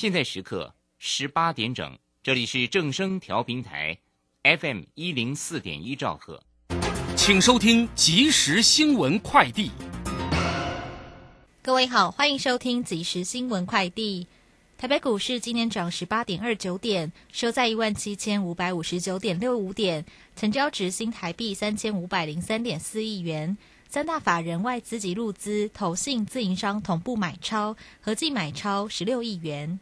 现在时刻十八点整，这里是正声调频台，FM 一零四点一兆赫，请收听即时新闻快递。各位好，欢迎收听即时新闻快递。台北股市今天涨十八点二九点，收在一万七千五百五十九点六五点，成交值新台币三千五百零三点四亿元。三大法人外资及入资、投信、自营商同步买超，合计买超十六亿元。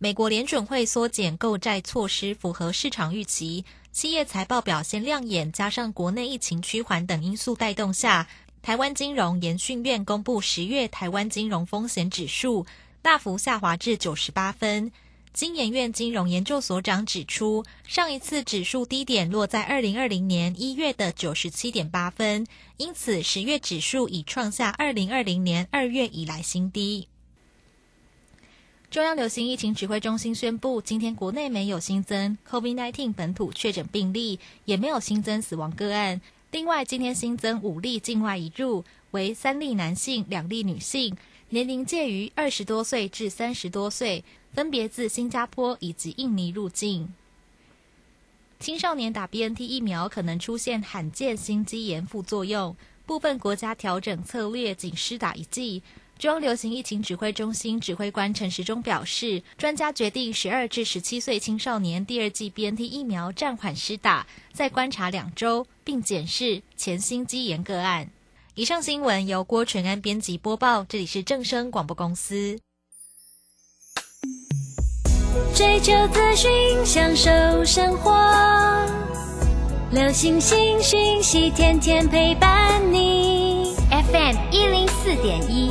美国联准会缩减购债措施符合市场预期，企业财报表现亮眼，加上国内疫情趋缓等因素带动下，台湾金融研训院公布十月台湾金融风险指数。大幅下滑至九十八分。金研院金融研究所长指出，上一次指数低点落在二零二零年一月的九十七点八分，因此十月指数已创下二零二零年二月以来新低。中央流行疫情指挥中心宣布，今天国内没有新增 COVID-19 本土确诊病例，也没有新增死亡个案。另外，今天新增五例境外移入，为三例男性，两例女性。年龄介于二十多岁至三十多岁，分别自新加坡以及印尼入境。青少年打 BNT 疫苗可能出现罕见心肌炎副作用，部分国家调整策略，仅施打一剂。中央流行疫情指挥中心指挥官陈时中表示，专家决定十二至十七岁青少年第二剂 BNT 疫苗暂缓施打，再观察两周，并检视前心肌炎个案。以上新闻由郭纯安编辑播报，这里是正声广播公司。追求资讯，享受生活，流星星讯息，天天陪伴你。FM 一零四点一，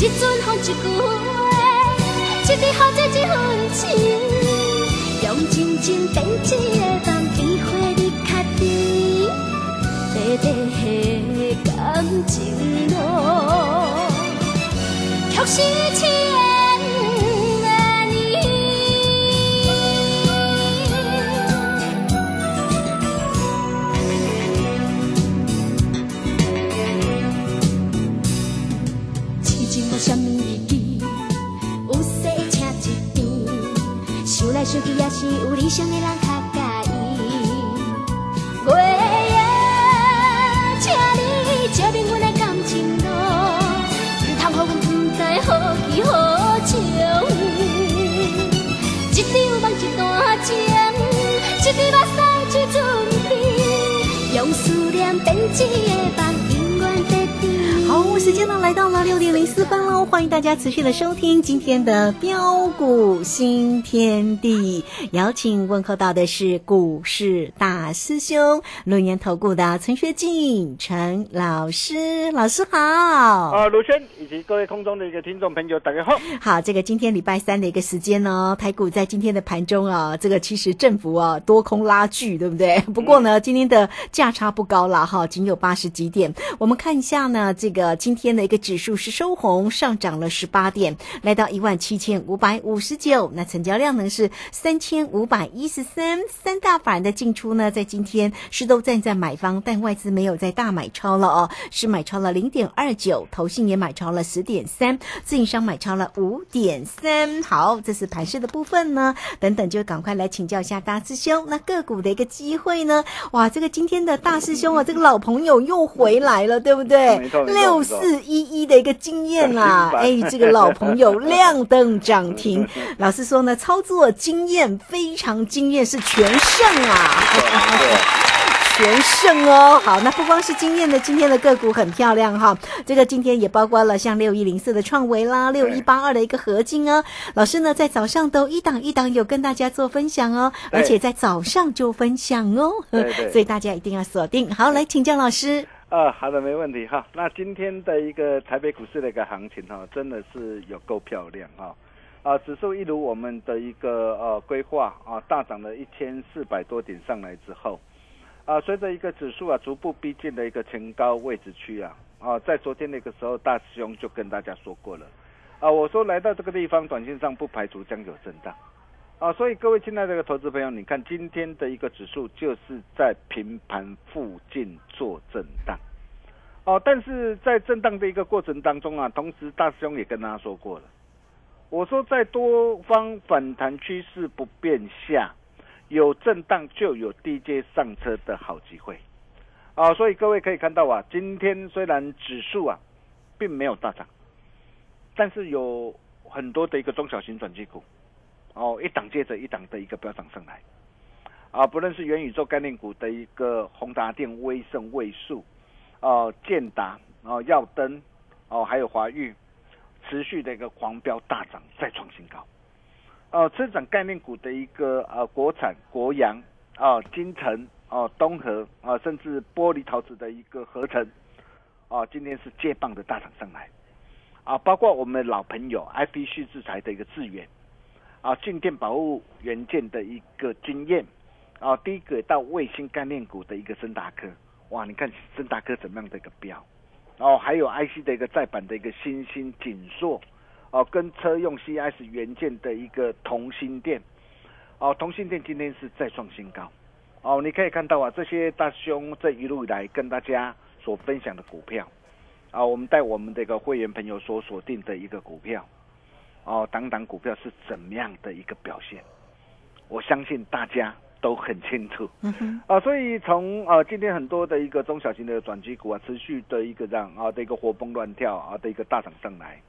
一阵风一句话，一滴雨一份情，用真情变一个持续的收听今天的标股新天地，邀请问候到的是股市大师兄论年投顾的陈学进陈老师，老师好。啊，卢轩以及各位空中的一个听众朋友，大家好。好，这个今天礼拜三的一个时间呢，台股在今天的盘中啊，这个其实振幅啊多空拉锯，对不对？不过呢，今天的价差不高了哈，仅有八十几点。我们看一下呢，这个今今天的一个指数是收红，上涨了十八点，来到一万七千五百五十九。那成交量呢是三千五百一十三。三大法人的进出呢，在今天是都站在买方，但外资没有在大买超了哦，是买超了零点二九，投信也买超了十点三，自营商买超了五点三。好，这是盘势的部分呢。等等，就赶快来请教一下大师兄，那个股的一个机会呢？哇，这个今天的大师兄啊，这个老朋友又回来了，对不对？没错六四一一的一个经验啦，哎，这个老朋友亮灯涨停。老师说呢，操作经验非常惊艳，是全胜啊。全胜哦，好，那不光是经验的，今天的个股很漂亮哈。这个今天也包括了像六一零四的创维啦，六一八二的一个合金哦。老师呢在早上都一档一档有跟大家做分享哦，而且在早上就分享哦，所以大家一定要锁定。好，来请教老师。啊，好的，没问题哈。那今天的一个台北股市的一个行情哈，真的是有够漂亮哈。啊，指数一如我们的一个呃规划啊，大涨了一千四百多点上来之后，啊，随着一个指数啊逐步逼近的一个前高位置区啊，啊，在昨天那个时候，大师兄就跟大家说过了，啊，我说来到这个地方，短线上不排除将有震荡。啊，所以各位亲爱的投资朋友，你看今天的一个指数就是在平盘附近做震荡，哦，但是在震荡的一个过程当中啊，同时大师兄也跟大家说过了，我说在多方反弹趋势不变下，有震荡就有低阶上车的好机会，啊，所以各位可以看到啊，今天虽然指数啊并没有大涨，但是有很多的一个中小型转机股。哦，一档接着一档的一个飙涨上来，啊，不论是元宇宙概念股的一个宏达电、威盛、位数，哦、建达、哦、耀登，哦，还有华裕，持续的一个狂飙大涨，再创新高。呃，增长概念股的一个呃国产国阳啊、金城哦、东河啊、甚至玻璃陶瓷的一个合成，啊，今天是接棒的大涨上来，啊，包括我们老朋友 IP 蓄制材的一个智源。啊，静电保护元件的一个经验，啊，第一个到卫星概念股的一个森达科，哇，你看森达科怎么样的一个标，哦，还有 IC 的一个再版的一个新兴锦硕，哦，跟车用 CS 元件的一个同心电，哦，同心电今天是再创新高，哦，你可以看到啊，这些大兄这一路以来跟大家所分享的股票，啊，我们带我们的一个会员朋友所锁定的一个股票。哦，档档股票是怎么样的一个表现？我相信大家都很清楚。嗯哼，啊，所以从呃今天很多的一个中小型的转机股啊，持续的一个这样啊的一个活蹦乱跳啊的一个大涨上来，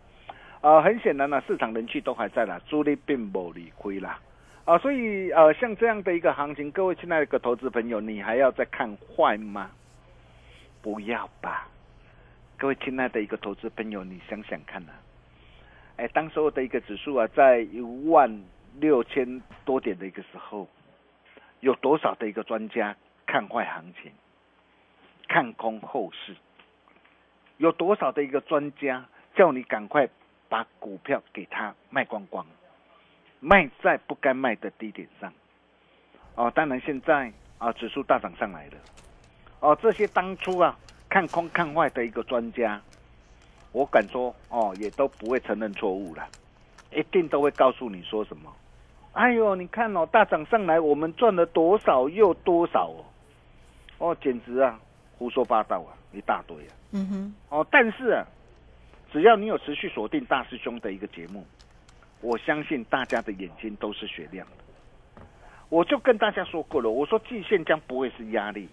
啊，很显然呢、市场人气都还在啦，主力并不理亏啦。啊，所以呃像这样的一个行情，各位亲爱的一个投资朋友，你还要再看坏吗？不要吧，各位亲爱的一个投资朋友，你想想看啊。哎，当时候的一个指数啊，在一万六千多点的一个时候，有多少的一个专家看坏行情，看空后市？有多少的一个专家叫你赶快把股票给他卖光光，卖在不该卖的低点上？哦，当然现在啊，指数大涨上来了。哦，这些当初啊看空看坏的一个专家。我敢说哦，也都不会承认错误了，一定都会告诉你说什么。哎呦，你看哦，大涨上来，我们赚了多少又多少哦，哦，简直啊，胡说八道啊，一大堆啊。嗯哼，哦，但是啊，只要你有持续锁定大师兄的一个节目，我相信大家的眼睛都是雪亮的。我就跟大家说过了，我说季线将不会是压力，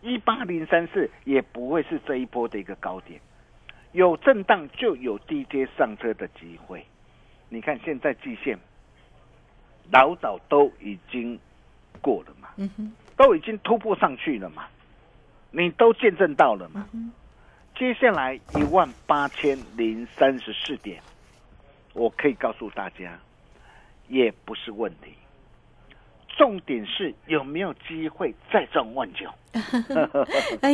一八零三四也不会是这一波的一个高点。有震荡就有低阶上车的机会。你看现在季线老早都已经过了嘛，都已经突破上去了嘛，你都见证到了嘛。接下来一万八千零三十四点，我可以告诉大家，也不是问题。重点是有没有机会再赚万九？哎，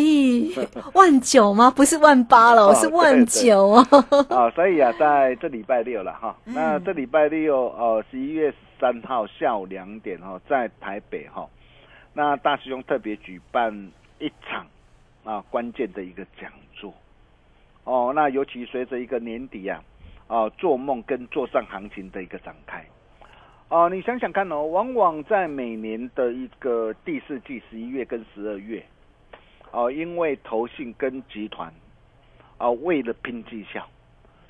万九吗？不是万八了，哦是万九 哦。啊，所以啊，在这礼拜六了哈，嗯那这礼拜六呃，十一月三号下午两点哈，在台北哈，那大师兄特别举办一场啊关键的一个讲座，哦，那尤其随着一个年底啊，啊，做梦跟做上行情的一个展开。哦，你想想看哦，往往在每年的一个第四季，十一月跟十二月，哦，因为投信跟集团，啊，为了拼绩效，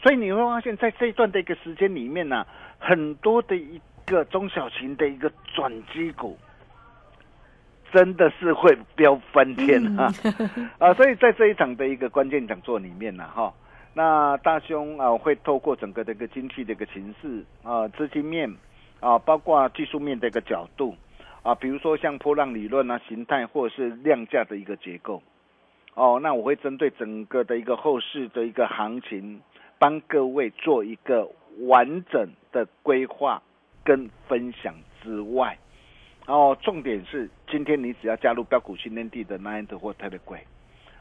所以你会发现在这一段的一个时间里面呢、很多的一个中小型的一个转机股，真的是会飙翻天啊！啊，所以在这一场的一个关键讲座里面呢，哈，那大兄啊会透过整个的一个经济的一个形势啊，资金面啊，包括技术面的一个角度啊，比如说像波浪理论啊、形态或者是量价的一个结构，哦，那我会针对整个的一个后市的一个行情，帮各位做一个完整的规划跟分享之外。哦，重点是今天你只要加入标股训练地的 Nine 或 t e l e g r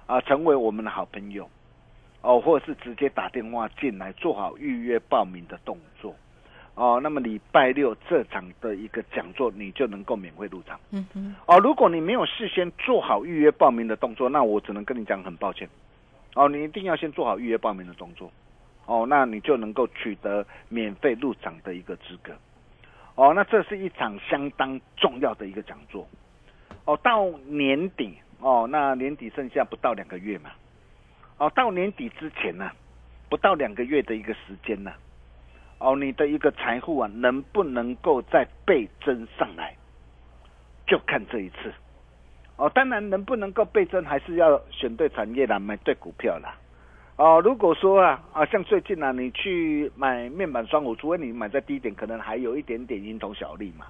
啊，成为我们的好朋友哦，或者是直接打电话进来做好预约报名的动作哦，那么礼拜六这场的一个讲座你就能够免费入场嗯哼，哦。如果你没有事先做好预约报名的动作，那我只能跟你讲很抱歉哦，你一定要先做好预约报名的动作哦，那你就能够取得免费入场的一个资格。哦，那这是一场相当重要的一个讲座。哦，到年底哦，那年底剩下不到两个月嘛。哦，到年底之前呢、不到两个月的一个时间呢、哦，你的一个财富啊，能不能够再倍增上来，就看这一次。哦，当然能不能够倍增，还是要选对产业啦，买对股票啦。哦，如果说啊啊，像最近啊，你去买面板双虎，除非你买在低点，可能还有一点点蝇头小利嘛。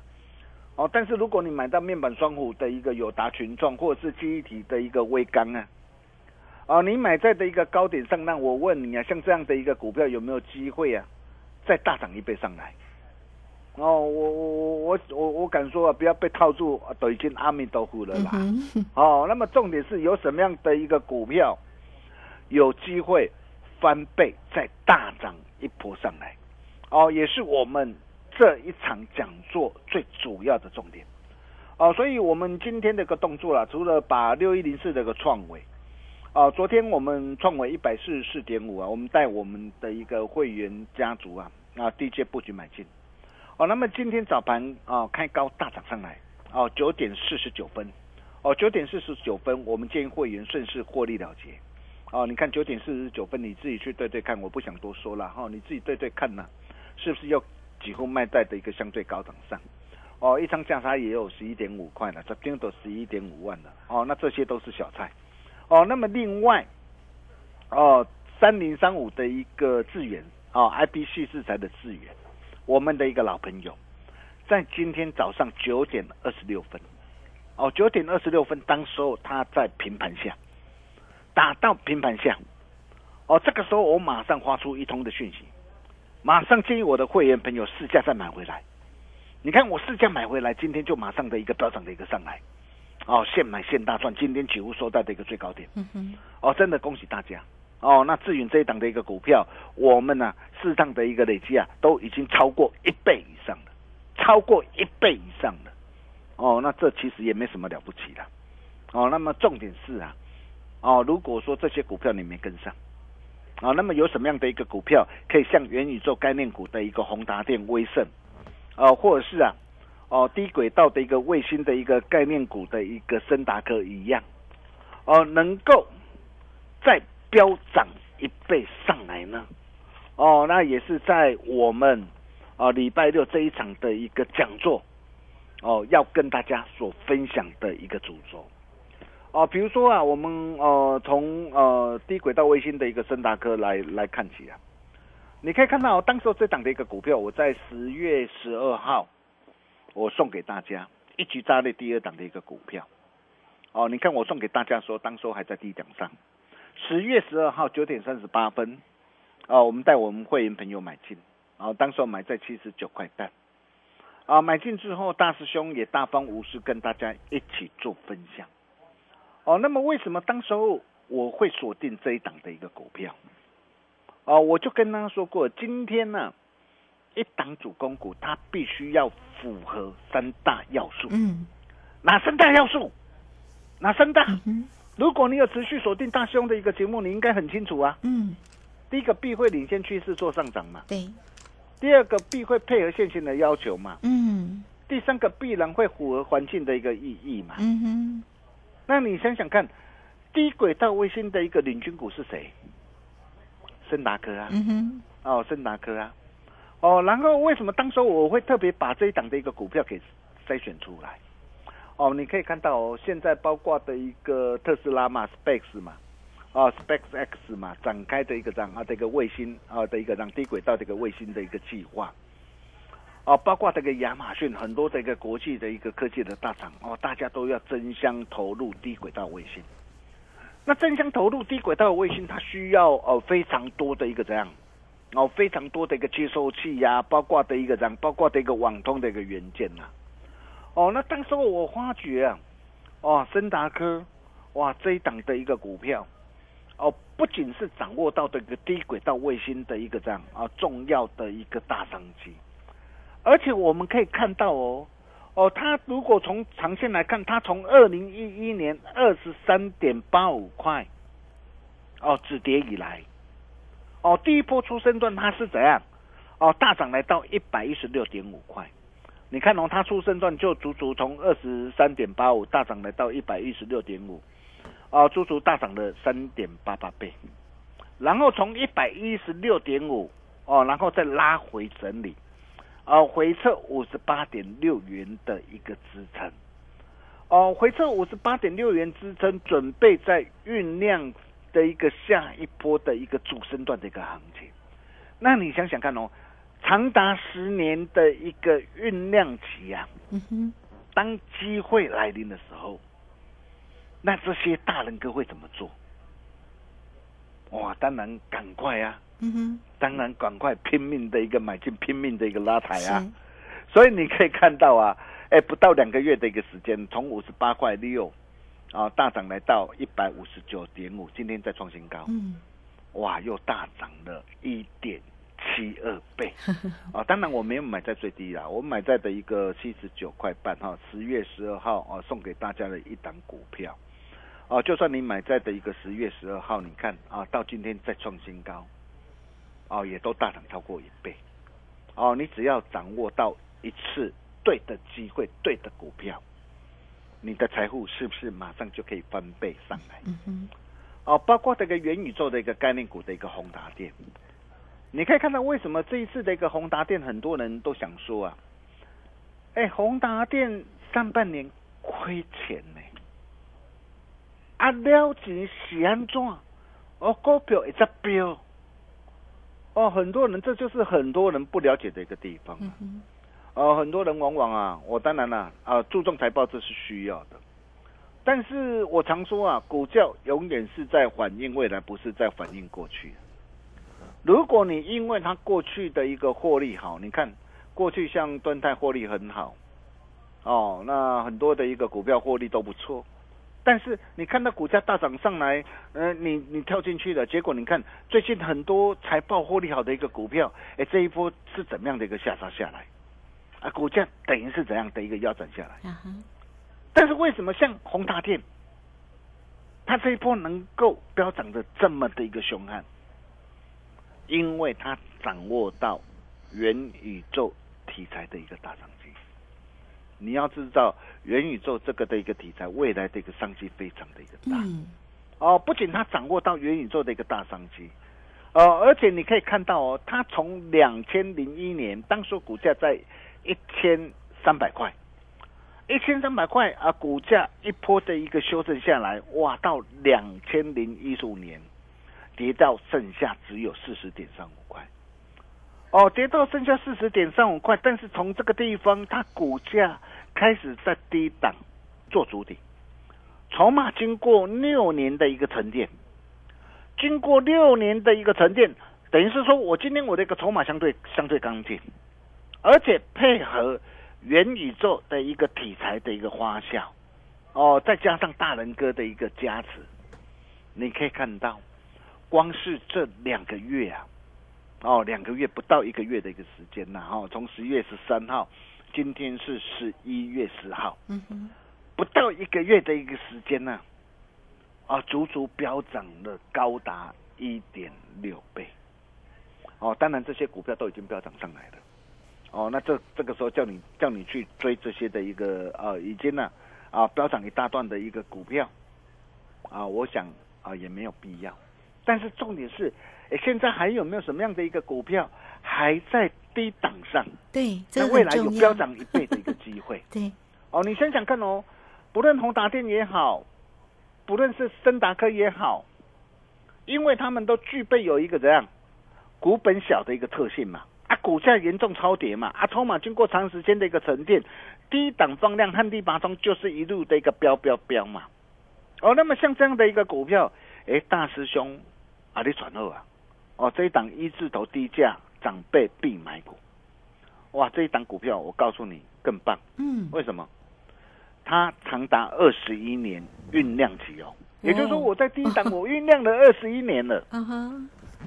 哦，但是如果你买到面板双虎的一个友达群众，或者是记忆体的一个微钢啊，哦，你买在的一个高点上，那我问你啊，像这样的一个股票有没有机会啊，再大涨一倍上来？哦，我我我我我我敢说啊，不要被套住，啊都已经阿弥陀佛了啦。嗯，哦，那么重点是有什么样的一个股票有机会翻倍再大涨一波上来？哦，也是我们这一场讲座最主要的重点。哦，所以我们今天的一个动作啦，除了把六一零四的一个创维，哦，昨天我们创维一百四十四点五啊，我们带我们的一个会员家族啊啊低阶布局买进。哦，那么今天早盘啊开高大涨上来，哦九点四十九分，哦九点四十九分，我们建议会员顺势获利了结。哦，你看九点四十九分，你自己去对对看，我不想多说了哈、你自己对对看呐、是不是又几乎卖在的一个相对高档上？哦，一张价差也有十一点五块了，这边都十一点五万了。哦，那这些都是小菜。哦，那么另外，哦，三零三五的一个智源，哦，IP 系制裁的智源，我们的一个老朋友，在今天早上九点二十六分，哦，九点二十六分，当时候他在平盘下，打到平盘下，哦，这个时候我马上发出一通的讯息，马上建议我的会员朋友试价再买回来。你看我试价买回来，今天就马上的一个飙涨的一个上来，哦，现买现大赚，今天几乎收在的一个最高点。嗯哼，哦，真的恭喜大家哦！那智允这一档的一个股票，我们呢、适当的一个累积啊，都已经超过一倍以上了，超过一倍以上了。哦，那这其实也没什么了不起的。哦，那么重点是啊，哦，如果说这些股票你没跟上，啊、那么有什么样的一个股票可以像元宇宙概念股的一个宏达电、威盛，哦、或者是啊，哦低轨道的一个卫星的一个概念股的一个森达科一样，哦、能够再飙涨一倍上来呢？哦，那也是在我们啊礼拜六这一场的一个讲座哦，要跟大家所分享的一个主轴。哦，比如说啊，我们呃从呃低轨道卫星的一个森达科来来看起啊，你可以看到、当时候这档的一个股票，我在十月十二号我送给大家一举炸裂第二档的一个股票哦，你看我送给大家说，当时候还在低档上。十月十二号九点三十八分，啊，我们带我们会员朋友买进，啊，当时候买在七十九块半，啊，买进之后，大师兄也大方无私跟大家一起做分享，哦，那么为什么当时候我会锁定这一档的一个股票？哦，我就跟他说过，今天呢、一档主攻股它必须要符合三大要素，嗯。哪三大要素？哪三大？嗯，如果你有持续锁定大兄的一个节目，你应该很清楚啊。嗯，第一个必会领先趋势做上涨嘛，对，第二个必会配合现行的要求嘛，嗯。第三个必然会符合环境的一个意义嘛。嗯哼，那你想想看，低轨道卫星的一个领军股是谁？森达科啊，嗯哼，哦，森达科啊，哦，然后为什么当时我会特别把这一档的一个股票给筛选出来？哦，你可以看到哦，现在包括的一个特斯拉嘛，Space 嘛，哦，Space X 嘛，展开的一个这样啊这个卫星啊的一个让低轨道这个卫星的一个计划。哦，包括这个亚马逊很多的一个国际的一个科技的大厂哦，大家都要争相投入低轨道卫星。那争相投入低轨道卫星，它需要呃非常多的一个这样？哦，非常多的一个接收器呀、包括的一个这样，包括的一个网通的一个元件呐、哦，那当时我发觉啊，哦，森达科，哇，这一档的一个股票，哦，不仅是掌握到这个低轨道卫星的一个这样啊重要的一个大商机，而且我们可以看到哦，哦，它如果从长线来看，它从二零一一年二十三点八五块，哦，止跌以来，哦，第一波出生段它是怎样？哦，大涨来到一百一十六点五块。你看哦，它出生段就足足从二十三点八五大涨来到一百一十六点五，哦，足足大涨了三点八八倍。然后从一百一十六点五哦，然后再拉回整理，哦，回撤五十八点六元的一个支撑，哦，回撤五十八点六元支撑，准备在酝酿的一个下一波的一个主升段的一个行情。那你想想看哦，长达十年的一个酝酿期啊，嗯哼，当机会来临的时候，那这些大人哥会怎么做？哇，当然赶快啊，嗯哼，当然赶快拼命的一个买进，拼命的一个拉抬啊。所以你可以看到啊，哎，不到两个月的一个时间，从五十八块六啊大涨来到一百五十九点五，今天再创新高，嗯，哇，又大涨了一点七二倍 啊！当然我没有买在最低啦，我买在的一个七十九块半哈，十月十二号啊送给大家的一档股票哦、就算你买在的一个十月十二号，你看啊，到今天再创新高，哦，也都大涨超过一倍哦。你只要掌握到一次对的机会、对的股票，你的财富是不是马上就可以翻倍上来？嗯，哦，包括这个元宇宙的一个概念股的一个宏达电，你可以看到为什么这一次的一个宏达电，很多人都想说啊，哎，宏达电上半年亏钱呢，啊，了钱是安怎？哦，股票一直飙，哦，很多人这就是很多人不了解的一个地方。嗯哼，呃，很多人往往啊，我当然啦、啊，注重财报这是需要的，但是我常说啊，股价永远是在反映未来，不是在反映过去。如果你因为它过去的一个获利好，你看过去像端泰获利很好，哦，那很多的一个股票获利都不错，但是你看到股价大涨上来，呃，你你跳进去了，结果你看最近很多财报获利好的一个股票，哎，这一波是怎么样的一个下杀下来？啊，股价等于是怎样的一个腰斩下来？但是为什么像宏达电，它这一波能够飙涨的这么的一个凶悍？因为它掌握到元宇宙题材的一个大商机。你要知道，元宇宙这个的一个题材，未来的一个商机非常的一个大。嗯，哦，不仅它掌握到元宇宙的一个大商机，哦，而且你可以看到哦，它从两千零一年当初股价在一千三百块，一千三百块啊，股价一波的一个修正下来，哇，到两千零一十五年跌到剩下只有四十点三五块。哦，跌到剩下四十点三五块，但是从这个地方，它股价开始在低档做主底，筹码经过六年的一个沉淀，经过六年的一个沉淀，等于是说我今天我的一个筹码相对相对干净，而且配合元宇宙的一个题材的一个花效，哦，再加上大人哥的一个加持，你可以看到，光是这两个月啊，哦，两个月不到一个月的一个时间呐、哦，从十月十三号，今天是十一月十号，嗯哼，不到一个月的一个时间呢、啊，足足飙涨了高达一点六倍。哦，当然这些股票都已经飙涨上来了。哦，那这这个时候叫你叫你去追这些的一个呃，已经呢啊飙涨一大段的一个股票啊，我想啊也没有必要。但是重点是，诶现在还有没有什么样的一个股票还在低档上？对，这那未来有。飙涨一倍的一个机会 对，哦，你想想看哦，不论宏达电也好，不论是森达科也好，因为他们都具备有一个怎样股本小的一个特性嘛，啊，股价严重超跌嘛，啊，筹码经过长时间的一个沉淀，低档放量旱地拔葱就是一路的一个飙飙飙嘛。哦，那么像这样的一个股票，诶，大师兄啊，你转后啊，哦，这一档一字头低价长辈必买股，哇，这一档股票我告诉你更棒，嗯，为什么？它长达二十一年酝酿期哦，也就是说我在低档我酝酿了二十一年了，啊哈，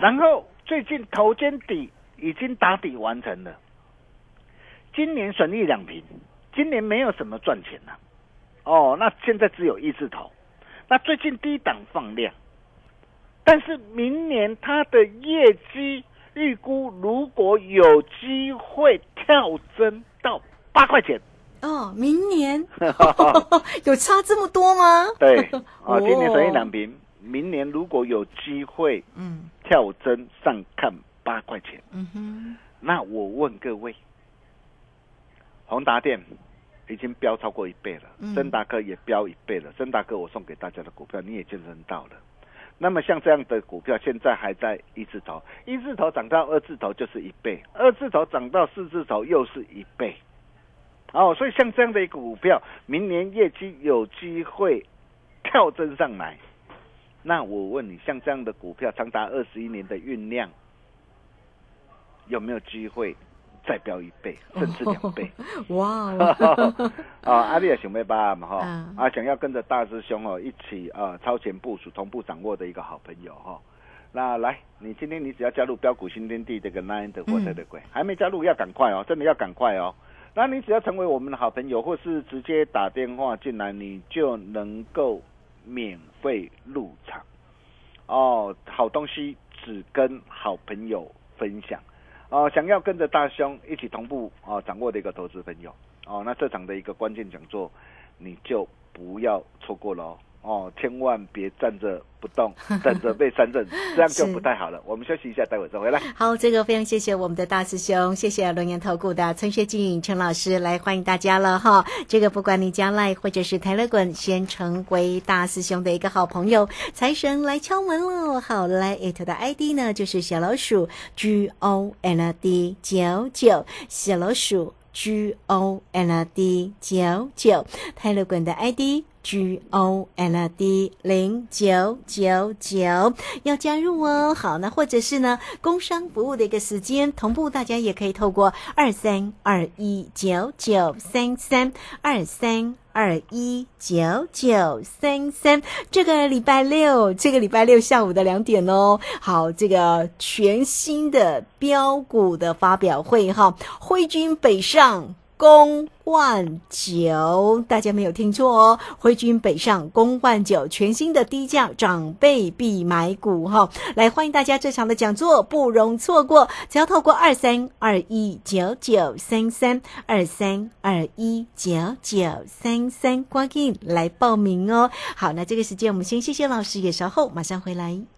然后最近头肩底已经打底完成了，今年损益两平，今年没有什么赚钱呐、哦，那现在只有一字头，那最近低档放量，但是明年它的业绩预估如果有机会跳增到八块钱。哦，明年？有差这么多吗？对，啊，今年哦损益两平，明年如果有机会嗯。跳增上看八块钱，嗯哼，那我问各位，宏达电已经飙超过一倍了嗯，森达科也飙一倍了。森达科我送给大家的股票你也见证到了。那么像这样的股票，现在还在一字头，一字头涨到二字头就是一倍，二字头涨到四字头又是一倍。哦，所以像这样的一个股票，明年业绩有机会跳增上来。那我问你，像这样的股票长达二十一年的酝酿，有没有机会再飙一倍，甚至两倍？哇哦，啊，阿丽也想要办嘛哈嗯，啊，想要跟着大师兄哦一起啊超前部署、同步掌握的一个好朋友哈。那来，你今天你只要加入标股新天地这个 Nine 的火车的鬼，还没加入要赶快哦，真的要赶快哦。那你只要成为我们的好朋友，或是直接打电话进来，你就能够免费入场哦。好东西只跟好朋友分享哦。想要跟着大兄一起同步哦掌握的一个投资朋友哦，那这场的一个关键讲座，你就不要错过了哦。哦，千万别站着不动，等着被三振，这样就不太好了。我们休息一下，待会再回来。好，这个非常谢谢我们的大师兄，谢谢龙岩投顾的陈学静陈老师来欢迎大家了哈。这个不管你将来或者是台乐滚，先成为大师兄的一个好朋友，财神来敲门喽。好，来 it 的 ID 呢就是小老鼠 G O L D 九九，小老鼠 G O L D 九九，泰勒滚的 ID。G O L D 零九九九要加入哦。好，那或者是呢，工商服务的一个时间同步，大家也可以透过二三二一九九三三二三。二一九九三三，这个礼拜六，这个礼拜六下午的两点哦。好，这个全新的标股的发表会哈，挥军北上。公万九，大家没有听错哦！挥军北上，公万九，全新的低价长辈必买股哈！来欢迎大家这场的讲座，不容错过。只要透过二三二一九九三三二三二一九九三三，赶紧来报名哦！好，那这个时间我们先谢谢老师，也稍后马上回来。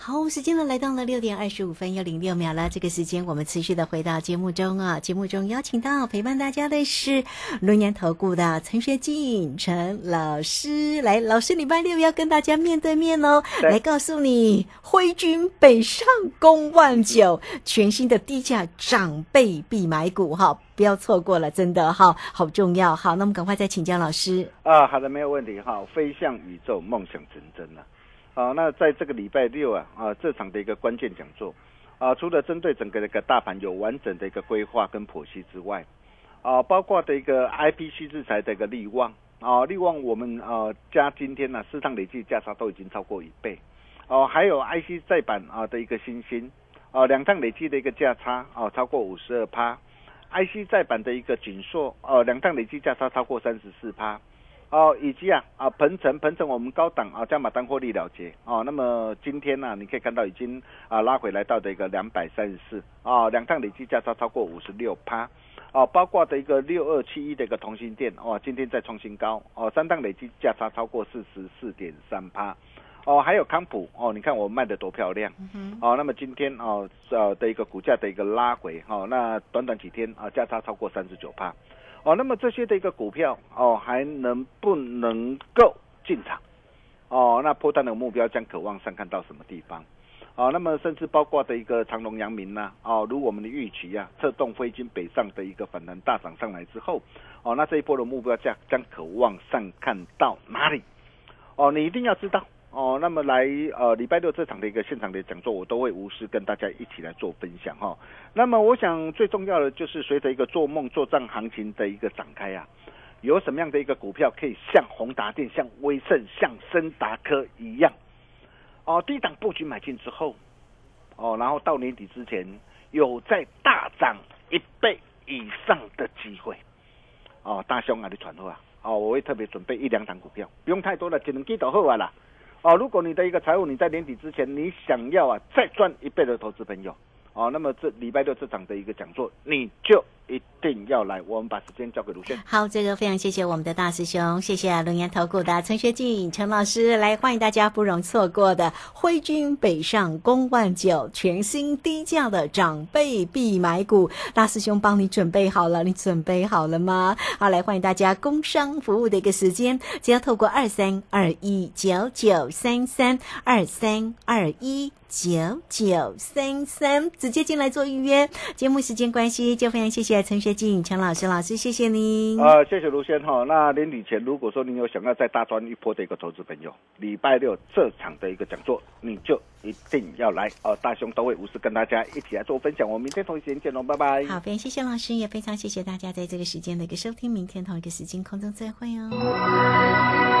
好，时间呢来到了六点二十五分又零六秒了。这个时间我们持续的回到节目中啊，节目中邀请到陪伴大家的是轮研投顾的陈学进陈老师。来，老师礼拜六要跟大家面对面哦，对来告诉你挥军北上攻万九，全新的低价长辈必买股哈，不要错过了，真的哈，好重要。好，那我们赶快再请教老师。啊，好的，没有问题哈。飞向宇宙，梦想成真了。啊，啊那在这个礼拜六啊，啊这场的一个关键讲座，啊，除了针对整个的一个大盘有完整的一个规划跟剖析之外，啊，包括的一个 IPC 制裁的一个利旺，啊，利旺我们呃加今天呢、市场累计价差都已经超过一倍，哦、还有 IC 再版啊的一个新兴，啊，两趟累计的一个价差啊超过五十二趴。IC 再版的一个紧缩，呃，两趟累计价差超过三十四趴，哦，以及啊啊鹏程鹏程我们高档啊加码单获利了结哦，那么今天呢、你可以看到已经啊拉回来到的一个两百三十四啊，两趟累计价差超过五十六趴。哦，包括的一个六二七一的一个同心店，哦，今天再创新高，哦，三档累计价差超过四十四点三趴，哦，还有康普，哦，你看我卖的多漂亮，嗯哦，那么今天哦呃的一个股价的一个拉回，哦，那短短几天啊价差超过三十九趴，哦，那么这些的一个股票哦还能不能够进场？哦，那波段的目标将可望上看到什么地方？哦，那么甚至包括的一个长隆、阳明呐、哦，如我们的预期啊，策动飞金北上的一个反弹大涨上来之后，哦，那这一波的目标价将可望上看到哪里？哦，你一定要知道哦。那么来呃礼拜六这场的一个现场的讲座，我都会无私跟大家一起来做分享哈、那么我想最重要的就是随着一个做梦做账行情的一个展开啊，有什么样的一个股票可以像宏达电、像威盛、像森达科一样？哦，低档布局买进之后，哦，然后到年底之前有在大涨一倍以上的机会，哦，大兄啊，你传后啊，哦，我会特别准备一两档股票，不用太多了，只能记到后啊啦。哦，如果你的一个财务你在年底之前你想要啊再赚一倍的投资朋友，哦，那么这礼拜六这场的一个讲座你就一定要来，我们把时间交给卢轩。好，这个非常谢谢我们的大师兄，谢谢龙岩投顾的陈学进陈老师来欢迎大家不容错过的挥军北上攻万九全新低价的长辈必买股，大师兄帮你准备好了，你准备好了吗？好，来欢迎大家工商服务的一个时间，只要透过二三二一九九三三二三二一。九九三三，直接进来做预约。节目时间关系，就非常谢谢陈学进陈老师老师，谢谢您。呃，谢谢卢先哈。那年底前，如果说您有想要再大赚一波的一个投资朋友，礼拜六这场的一个讲座，你就一定要来哦。大雄都会无私跟大家一起来做分享。我们明天同一时间见喽，拜拜。好，非常谢谢老师，也非常谢谢大家在这个时间的一个收听。明天同一个时间空中再会哦。